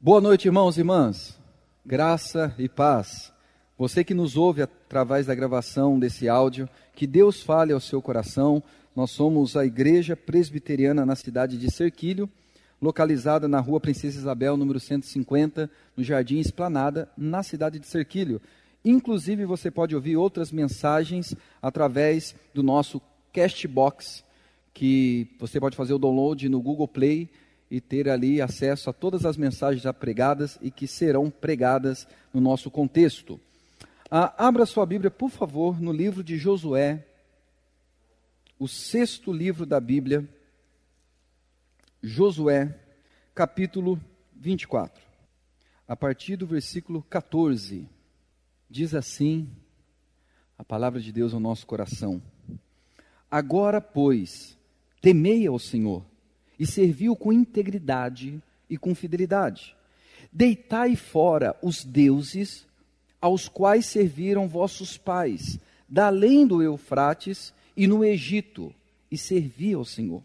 Boa noite, irmãos e irmãs. Graça e paz. Você que nos ouve através da gravação desse áudio, que Deus fale ao seu coração. Nós somos a Igreja Presbiteriana na cidade de Serquilho, localizada na Rua Princesa Isabel, número 150, no Jardim Esplanada, na cidade de Serquilho. Inclusive, você pode ouvir outras mensagens através do nosso Castbox, que você pode fazer o download no Google Play e ter ali acesso a todas as mensagens já pregadas e que serão pregadas no nosso contexto. Ah, abra sua Bíblia, por favor, no livro de Josué, o sexto livro da Bíblia, Josué, capítulo 24, a partir do versículo 14. Diz assim a palavra de Deus ao nosso coração: Agora, pois, temei ao Senhor e serviu com integridade e com fidelidade. Deitai fora os deuses aos quais serviram vossos pais, da além do Eufrates e no Egito, e servi ao Senhor.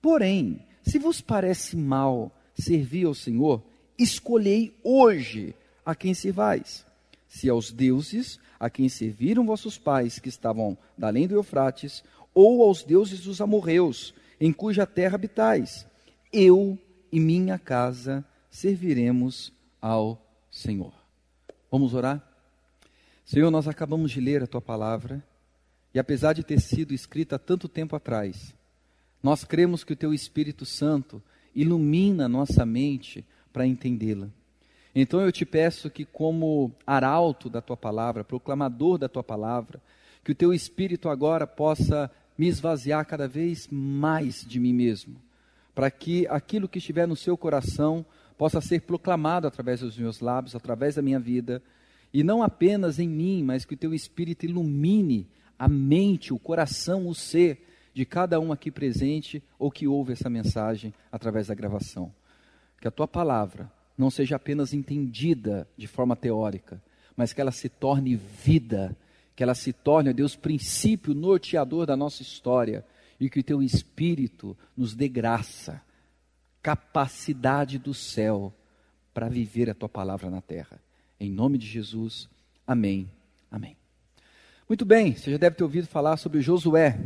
Porém, se vos parece mal servir ao Senhor, escolhei hoje a quem servais. Se aos deuses a quem serviram vossos pais, que estavam da além do Eufrates, ou aos deuses dos amorreus, em cuja terra habitais. Eu e minha casa serviremos ao Senhor. Vamos orar? Senhor, nós acabamos de ler a tua palavra e apesar de ter sido escrita há tanto tempo atrás, nós cremos que o teu Espírito Santo ilumina nossa mente para entendê-la. Então eu te peço que, como arauto da tua palavra, proclamador da tua palavra, que o teu Espírito agora possa me esvaziar cada vez mais de mim mesmo, para que aquilo que estiver no seu coração possa ser proclamado através dos meus lábios, através da minha vida, e não apenas em mim, mas que o teu Espírito ilumine a mente, o coração, o ser de cada um aqui presente ou que ouve essa mensagem através da gravação. Que a tua palavra não seja apenas entendida de forma teórica, mas que ela se torne vida que ela se torne, ó Deus, princípio norteador da nossa história e que o teu Espírito nos dê graça, capacidade do céu para viver a tua palavra na terra. Em nome de Jesus, amém. Amém. Muito bem, você já deve ter ouvido falar sobre Josué.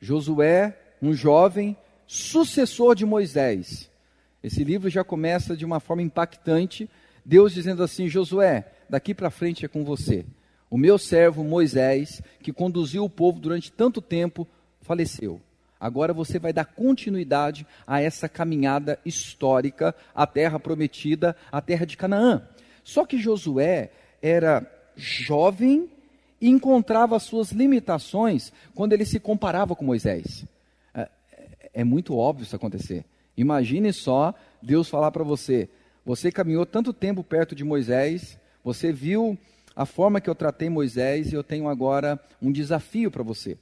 Josué, um jovem sucessor de Moisés. Esse livro já começa de uma forma impactante, Deus dizendo assim: Josué, daqui para frente é com você o meu servo Moisés, que conduziu o povo durante tanto tempo, faleceu. Agora você vai dar continuidade a essa caminhada histórica, a terra prometida, a terra de Canaã. Só que Josué era jovem e encontrava suas limitações quando ele se comparava com Moisés. É, é muito óbvio isso acontecer. Imagine só Deus falar para você: você caminhou tanto tempo perto de Moisés, você viu a forma que eu tratei Moisés eu tenho agora um desafio para você.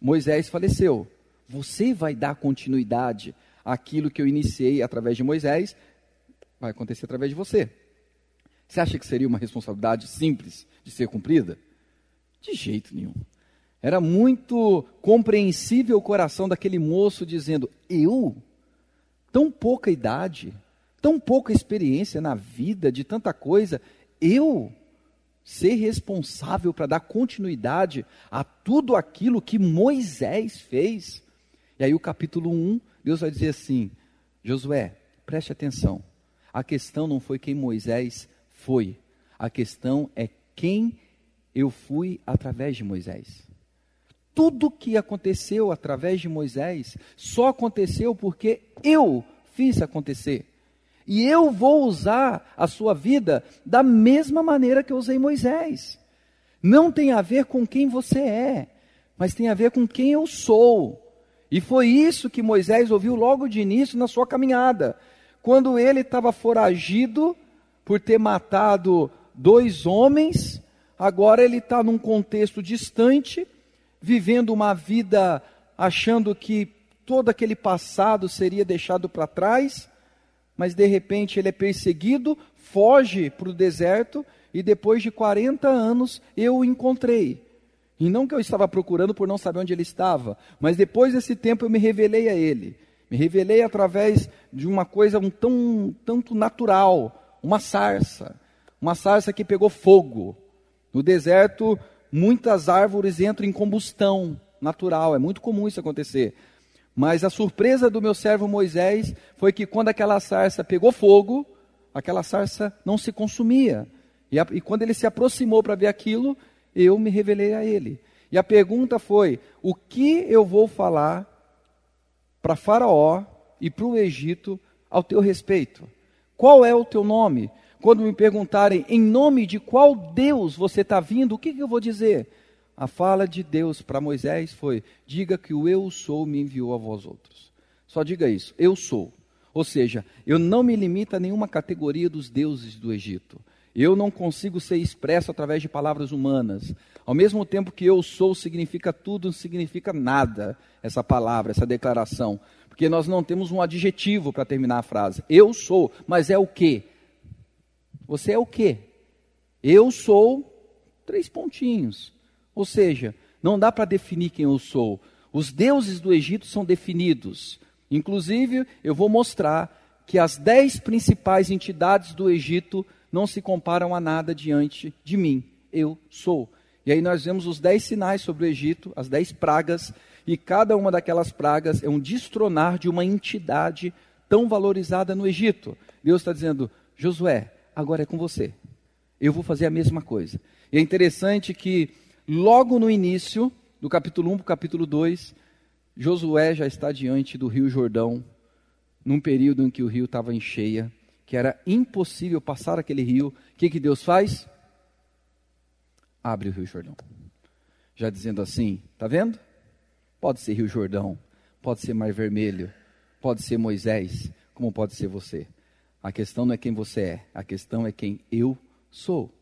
Moisés faleceu. Você vai dar continuidade àquilo que eu iniciei através de Moisés, vai acontecer através de você. Você acha que seria uma responsabilidade simples de ser cumprida? De jeito nenhum. Era muito compreensível o coração daquele moço dizendo: Eu? Tão pouca idade, tão pouca experiência na vida, de tanta coisa, eu? Ser responsável para dar continuidade a tudo aquilo que Moisés fez. E aí, o capítulo 1, Deus vai dizer assim: Josué, preste atenção. A questão não foi quem Moisés foi, a questão é quem eu fui através de Moisés. Tudo que aconteceu através de Moisés só aconteceu porque eu fiz acontecer. E eu vou usar a sua vida da mesma maneira que eu usei Moisés. Não tem a ver com quem você é, mas tem a ver com quem eu sou. E foi isso que Moisés ouviu logo de início na sua caminhada. Quando ele estava foragido por ter matado dois homens, agora ele está num contexto distante, vivendo uma vida achando que todo aquele passado seria deixado para trás mas de repente ele é perseguido, foge para o deserto e depois de 40 anos eu o encontrei. E não que eu estava procurando por não saber onde ele estava, mas depois desse tempo eu me revelei a ele. Me revelei através de uma coisa um tão tanto natural, uma sarça, uma sarça que pegou fogo. No deserto, muitas árvores entram em combustão natural, é muito comum isso acontecer. Mas a surpresa do meu servo Moisés foi que quando aquela sarça pegou fogo, aquela sarça não se consumia. E, a, e quando ele se aproximou para ver aquilo, eu me revelei a ele. E a pergunta foi: o que eu vou falar para Faraó e para o Egito ao teu respeito? Qual é o teu nome? Quando me perguntarem em nome de qual Deus você está vindo, o que, que eu vou dizer? A fala de Deus para Moisés foi: diga que o eu sou me enviou a vós outros. Só diga isso, eu sou. Ou seja, eu não me limito a nenhuma categoria dos deuses do Egito. Eu não consigo ser expresso através de palavras humanas. Ao mesmo tempo que eu sou significa tudo, não significa nada essa palavra, essa declaração. Porque nós não temos um adjetivo para terminar a frase. Eu sou, mas é o quê? Você é o quê? Eu sou três pontinhos. Ou seja, não dá para definir quem eu sou. Os deuses do Egito são definidos. Inclusive, eu vou mostrar que as dez principais entidades do Egito não se comparam a nada diante de mim. Eu sou. E aí nós vemos os dez sinais sobre o Egito, as dez pragas, e cada uma daquelas pragas é um destronar de uma entidade tão valorizada no Egito. Deus está dizendo, Josué, agora é com você. Eu vou fazer a mesma coisa. E é interessante que logo no início, do capítulo 1 para o capítulo 2, Josué já está diante do rio Jordão, num período em que o rio estava em cheia, que era impossível passar aquele rio. O que, que Deus faz? Abre o rio Jordão. Já dizendo assim, tá vendo? Pode ser rio Jordão, pode ser Mar Vermelho, pode ser Moisés, como pode ser você. A questão não é quem você é, a questão é quem eu sou.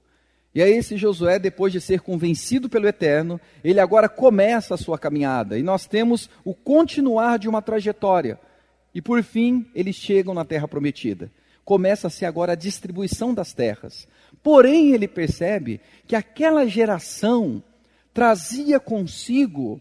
E aí, esse Josué, depois de ser convencido pelo Eterno, ele agora começa a sua caminhada. E nós temos o continuar de uma trajetória. E por fim, eles chegam na terra prometida. Começa-se agora a distribuição das terras. Porém, ele percebe que aquela geração trazia consigo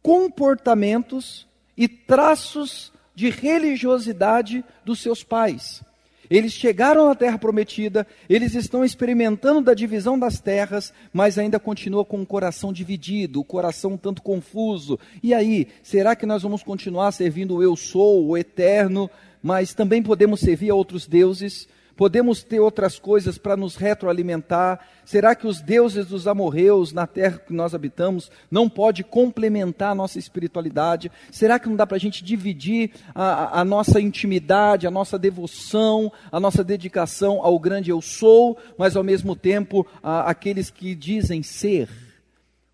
comportamentos e traços de religiosidade dos seus pais. Eles chegaram na terra prometida, eles estão experimentando da divisão das terras, mas ainda continuam com o coração dividido, o coração um tanto confuso. E aí, será que nós vamos continuar servindo o eu sou, o eterno, mas também podemos servir a outros deuses? Podemos ter outras coisas para nos retroalimentar? Será que os deuses dos amorreus na terra que nós habitamos não pode complementar a nossa espiritualidade? Será que não dá para a gente dividir a, a, nossa intimidade, a nossa devoção, a nossa dedicação ao grande eu sou, mas ao mesmo tempo a, aqueles que dizem ser?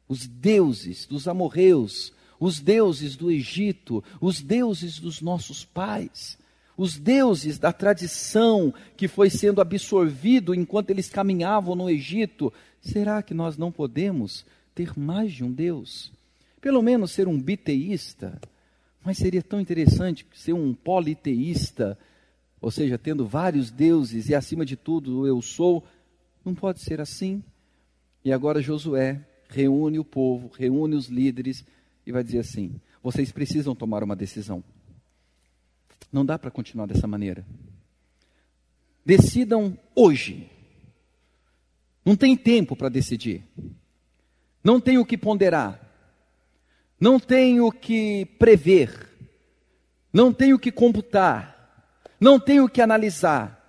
Os deuses dos amorreus, os deuses do Egito, os deuses dos nossos pais os deuses da tradição que foi sendo absorvido enquanto eles caminhavam no Egito, será que nós não podemos ter mais de um Deus? Pelo menos ser um biteísta, mas seria tão interessante ser um politeísta, ou seja, tendo vários deuses e acima de tudo eu sou. Não pode ser assim. E agora Josué reúne o povo, reúne os líderes e vai dizer assim: vocês precisam tomar uma decisão. Não dá para continuar dessa maneira. Decidam hoje. Não tem tempo para decidir. Não tem o que ponderar. Não tem o que prever. Não tem o que computar. Não tem o que analisar.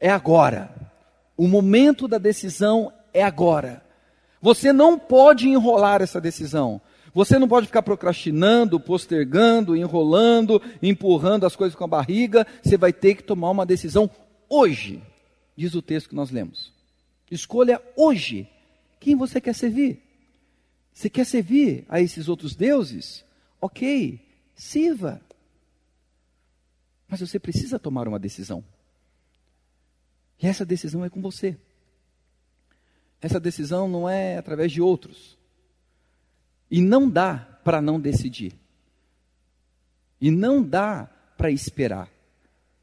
É agora. O momento da decisão é agora. Você não pode enrolar essa decisão. Você não pode ficar procrastinando, postergando, enrolando, empurrando as coisas com a barriga. Você vai ter que tomar uma decisão hoje, diz o texto que nós lemos. Escolha hoje quem você quer servir. Você quer servir a esses outros deuses? Ok, sirva. Mas você precisa tomar uma decisão. E essa decisão é com você. Essa decisão não é através de outros. E não dá para não decidir. E não dá para esperar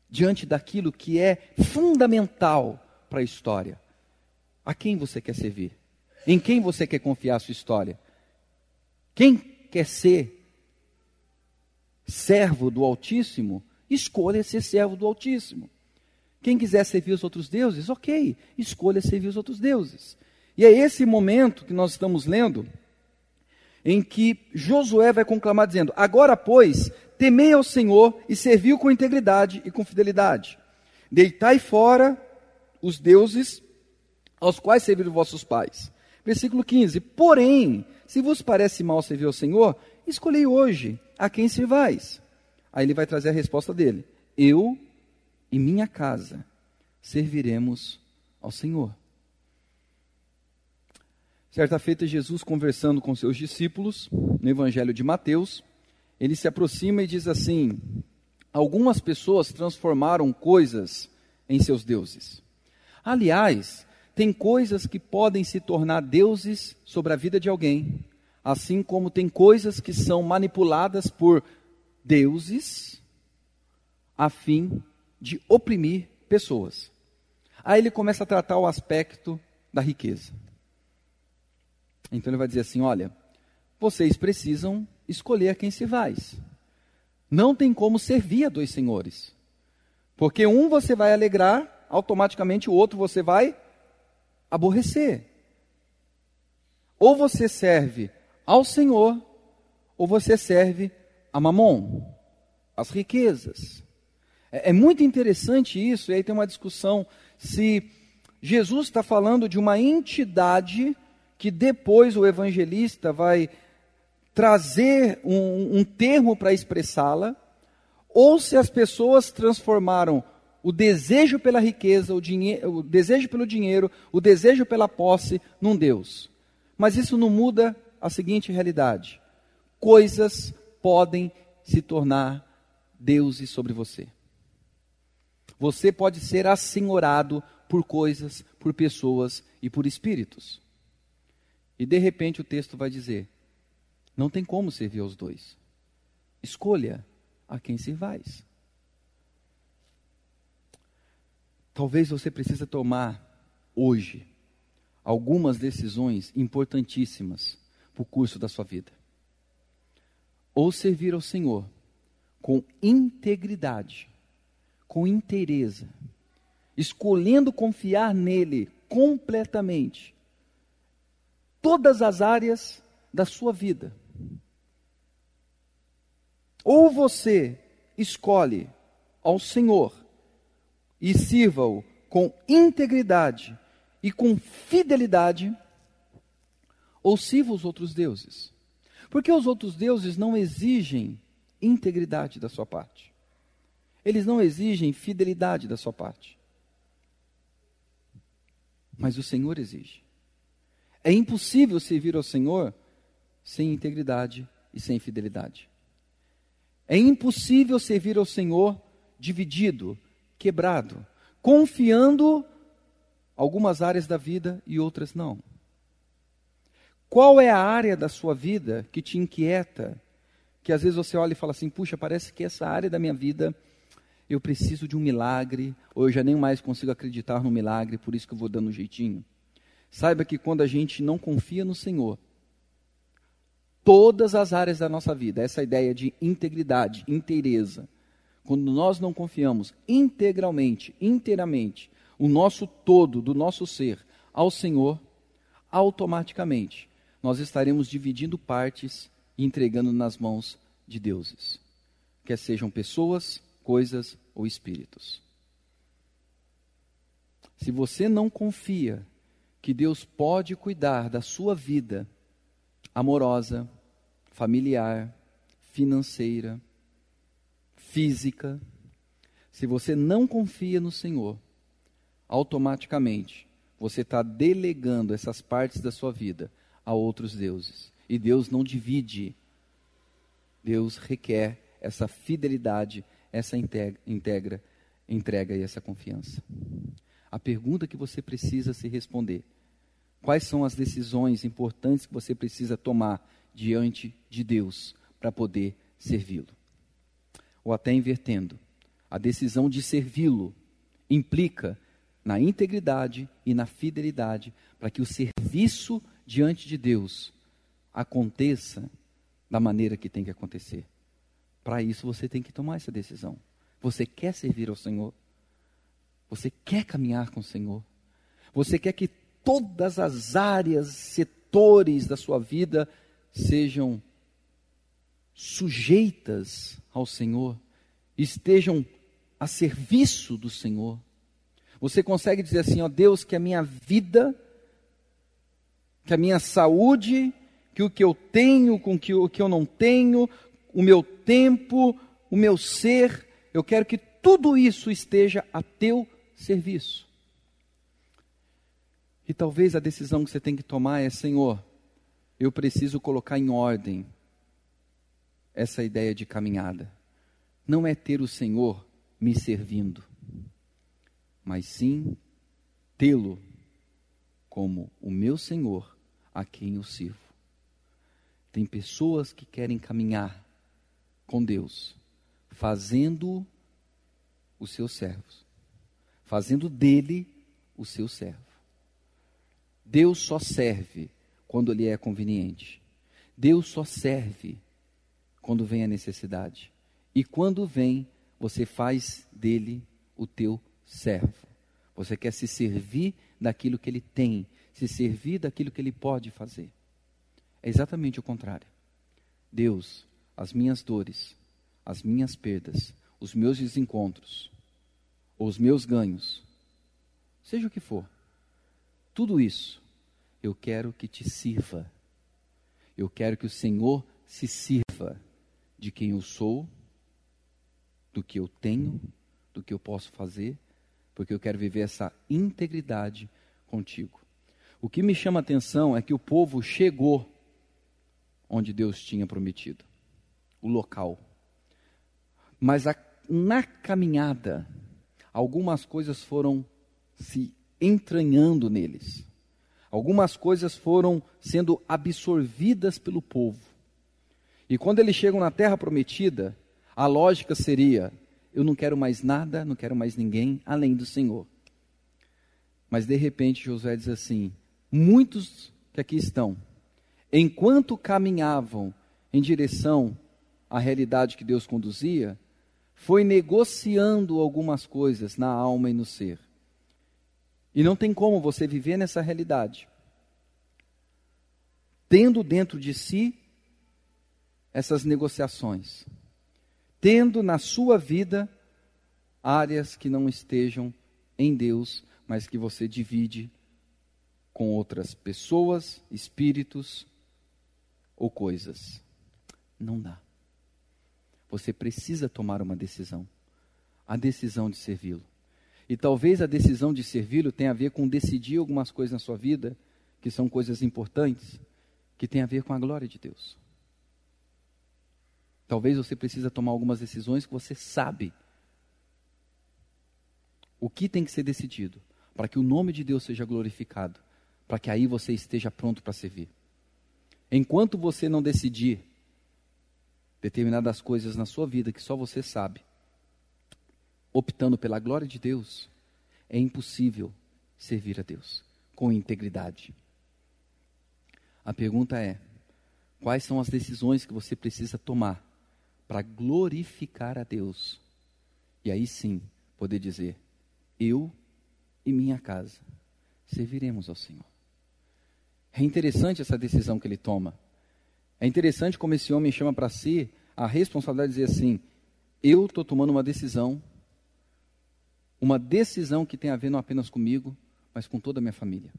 diante daquilo que é fundamental para a história. A quem você quer servir? Em quem você quer confiar a sua história? Quem quer ser servo do Altíssimo, escolha ser servo do Altíssimo. Quem quiser servir os outros deuses, ok, escolha servir os outros deuses. E é esse momento que nós estamos lendo, em que Josué vai conclamar dizendo: Agora, pois, temei ao Senhor e serviu com integridade e com fidelidade. Deitai fora os deuses aos quais serviram vossos pais. Versículo 15: Porém, se vos parece mal servir ao Senhor, escolhei hoje a quem servais. Aí ele vai trazer a resposta dele: Eu e minha casa serviremos ao Senhor. Certa feita, Jesus conversando com seus discípulos, no Evangelho de Mateus, ele se aproxima e diz assim: Algumas pessoas transformaram coisas em seus deuses. Aliás, tem coisas que podem se tornar deuses sobre a vida de alguém, assim como tem coisas que são manipuladas por deuses a fim de oprimir pessoas. Aí ele começa a tratar o aspecto da riqueza. Então ele vai dizer assim: olha, vocês precisam escolher a quem se vai. Não tem como servir a dois senhores. Porque um você vai alegrar, automaticamente o outro você vai aborrecer. Ou você serve ao Senhor, ou você serve a Mamon, as riquezas. É, é muito interessante isso, e aí tem uma discussão se Jesus está falando de uma entidade que depois o evangelista vai trazer um, um termo para expressá-la, ou se as pessoas transformaram o desejo pela riqueza, o, o desejo pelo dinheiro, o desejo pela posse num Deus. Mas isso não muda a seguinte realidade: coisas podem se tornar deuses sobre você. Você pode ser assenhorado por coisas, por pessoas e por espíritos. E de repente o texto vai dizer: não tem como servir aos dois. Escolha a quem servais. Talvez você precise tomar hoje algumas decisões importantíssimas para o curso da sua vida. Ou servir ao Senhor com integridade, com inteireza, escolhendo confiar nele completamente, todas as áreas da sua vida. Ou você escolhe ao Senhor e sirva-o com integridade e com fidelidade, ou sirva os outros deuses. Porque os outros deuses não exigem integridade da sua parte. Eles não exigem fidelidade da sua parte. Mas o Senhor exige. É impossível servir ao Senhor sem integridade e sem fidelidade. É impossível servir ao Senhor dividido, quebrado, confiando algumas áreas da vida e outras não. Qual é a área da sua vida que te inquieta? Que às vezes você olha e fala assim: puxa, parece que essa área da minha vida eu preciso de um milagre, ou eu já nem mais consigo acreditar no milagre, por isso que eu vou dando um jeitinho. Saiba que quando a gente não confia no Senhor, todas as áreas da nossa vida, essa ideia de integridade, inteireza, quando nós não confiamos integralmente, inteiramente, o nosso todo do nosso ser ao Senhor, automaticamente nós estaremos dividindo partes e entregando nas mãos de deuses, quer sejam pessoas, coisas ou espíritos. Se você não confia que Deus pode cuidar da sua vida amorosa, familiar, financeira, física, se você não confia no Senhor, automaticamente você está delegando essas partes da sua vida a outros deuses. E Deus não divide. Deus requer essa fidelidade, essa integra, integra, entrega e essa confiança. A pergunta que você precisa se responder: quais são as decisões importantes que você precisa tomar diante de Deus para poder servi-lo? ou até invertendo. A decisão de servi-lo implica na integridade e na fidelidade para que o serviço diante de Deus aconteça da maneira que tem que acontecer. Para isso você tem que tomar essa decisão. Você quer servir ao Senhor? Você quer caminhar com o Senhor? Você quer que todas as áreas, setores da sua vida sejam sujeitas ao Senhor, estejam a serviço do Senhor? Você consegue dizer assim, ó Deus, que a minha vida, que a minha saúde, que o que eu tenho com que o que eu não tenho, o meu tempo, o meu ser, eu quero que tudo isso esteja a teu serviço. E talvez a decisão que você tem que tomar é, Senhor, eu preciso colocar em ordem essa ideia de caminhada. Não é ter o Senhor me servindo mas sim tê-lo como o meu Senhor a quem eu sirvo. Tem pessoas que querem caminhar com Deus, fazendo os seus servos, fazendo dele o seu servo. Deus só serve quando lhe é conveniente. Deus só serve quando vem a necessidade. E quando vem, você faz dele o teu servo. Você quer se servir daquilo que ele tem, se servir daquilo que ele pode fazer. É exatamente o contrário. Deus, as minhas dores, as minhas perdas, os meus desencontros, os meus ganhos, seja o que for, tudo isso eu quero que te sirva. Eu quero que o Senhor se sirva de quem eu sou, do que eu tenho, do que eu posso fazer porque eu quero viver essa integridade contigo. O que me chama a atenção é que o povo chegou onde Deus tinha prometido o local. Mas a, na caminhada, algumas coisas foram se entranhando neles. Algumas coisas foram sendo absorvidas pelo povo. E quando eles chegam na terra prometida, a lógica seria: eu não quero mais nada, não quero mais ninguém além do Senhor. Mas de repente Josué diz assim: muitos que aqui estão, enquanto caminhavam em direção à realidade que Deus conduzia, foi negociando algumas coisas na alma e no ser. E não tem como você viver nessa realidade, tendo dentro de si essas negociações tendo na sua vida áreas que não estejam em Deus, mas que você divide com outras pessoas, espíritos ou coisas. Não dá. Você precisa tomar uma decisão. A decisão de servi-lo. E talvez a decisão de servi-lo tenha a ver com decidir algumas coisas na sua vida, que são coisas importantes, que tem a ver com a glória de Deus. Talvez você precisa tomar algumas decisões que você sabe o que tem que ser decidido para que o nome de Deus seja glorificado, para que aí você esteja pronto para servir. Enquanto você não decidir determinadas coisas na sua vida que só você sabe, optando pela glória de Deus, é impossível servir a Deus com integridade. A pergunta é: quais são as decisões que você precisa tomar para glorificar a Deus. E aí sim, poder dizer: Eu e minha casa serviremos ao Senhor. É interessante essa decisão que ele toma. É interessante como esse homem chama para si a responsabilidade de dizer assim: Eu estou tomando uma decisão, uma decisão que tem a ver não apenas comigo, mas com toda a minha família.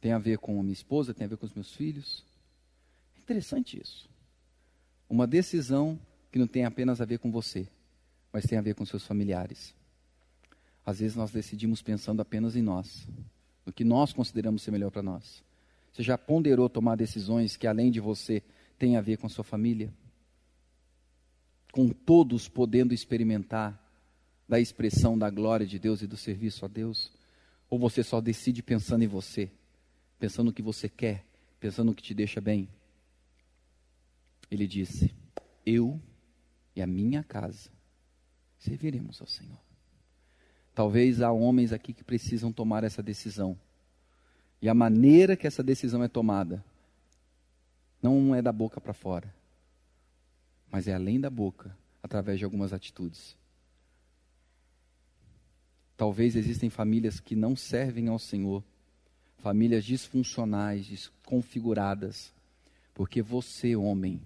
Tem a ver com a minha esposa, tem a ver com os meus filhos. É interessante isso. Uma decisão que não tem apenas a ver com você, mas tem a ver com seus familiares. Às vezes nós decidimos pensando apenas em nós, no que nós consideramos ser melhor para nós. Você já ponderou tomar decisões que além de você têm a ver com a sua família? Com todos podendo experimentar da expressão da glória de Deus e do serviço a Deus? Ou você só decide pensando em você, pensando no que você quer, pensando no que te deixa bem? ele disse: Eu e a minha casa serviremos ao Senhor. Talvez há homens aqui que precisam tomar essa decisão. E a maneira que essa decisão é tomada não é da boca para fora, mas é além da boca, através de algumas atitudes. Talvez existem famílias que não servem ao Senhor, famílias disfuncionais, desconfiguradas, porque você, homem,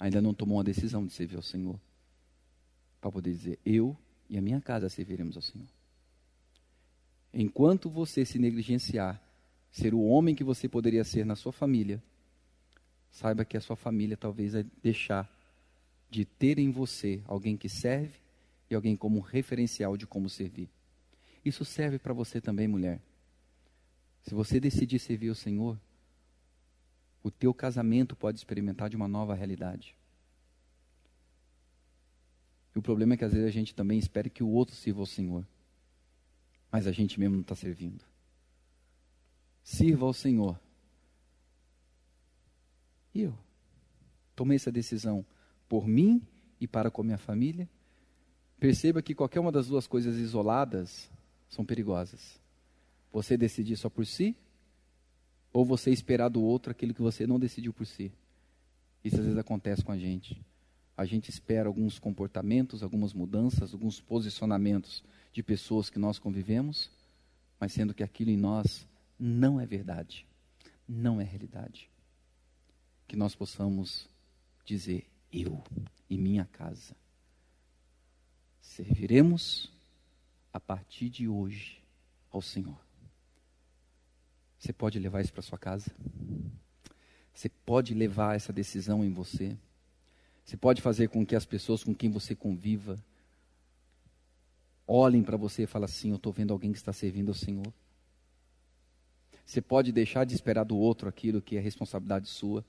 ainda não tomou uma decisão de servir ao Senhor. Para poder dizer, eu e a minha casa serviremos ao Senhor. Enquanto você se negligenciar, ser o homem que você poderia ser na sua família, saiba que a sua família talvez vai deixar de ter em você alguém que serve e alguém como referencial de como servir. Isso serve para você também, mulher. Se você decidir servir o Senhor, o teu casamento pode experimentar de uma nova realidade. E o problema é que às vezes a gente também espera que o outro sirva ao Senhor, mas a gente mesmo não está servindo. Sirva ao Senhor. E eu tomei essa decisão por mim e para com a minha família. Perceba que qualquer uma das duas coisas isoladas são perigosas. Você decidir só por si, ou você esperar do outro aquilo que você não decidiu por si. Isso às vezes acontece com a gente. A gente espera alguns comportamentos, algumas mudanças, alguns posicionamentos de pessoas que nós convivemos, mas sendo que aquilo em nós não é verdade, não é realidade. Que nós possamos dizer: eu e minha casa serviremos a partir de hoje ao Senhor. Você pode levar isso para sua casa? Você pode levar essa decisão em você? Você pode fazer com que as pessoas com quem você conviva olhem para você e falem assim: Eu estou vendo alguém que está servindo ao Senhor. Você pode deixar de esperar do outro aquilo que é responsabilidade sua.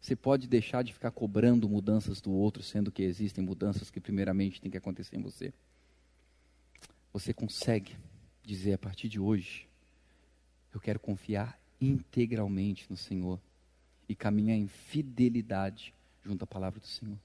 Você pode deixar de ficar cobrando mudanças do outro, sendo que existem mudanças que primeiramente têm que acontecer em você você consegue dizer a partir de hoje: eu quero confiar integralmente no Senhor e caminhar em fidelidade junto à palavra do Senhor.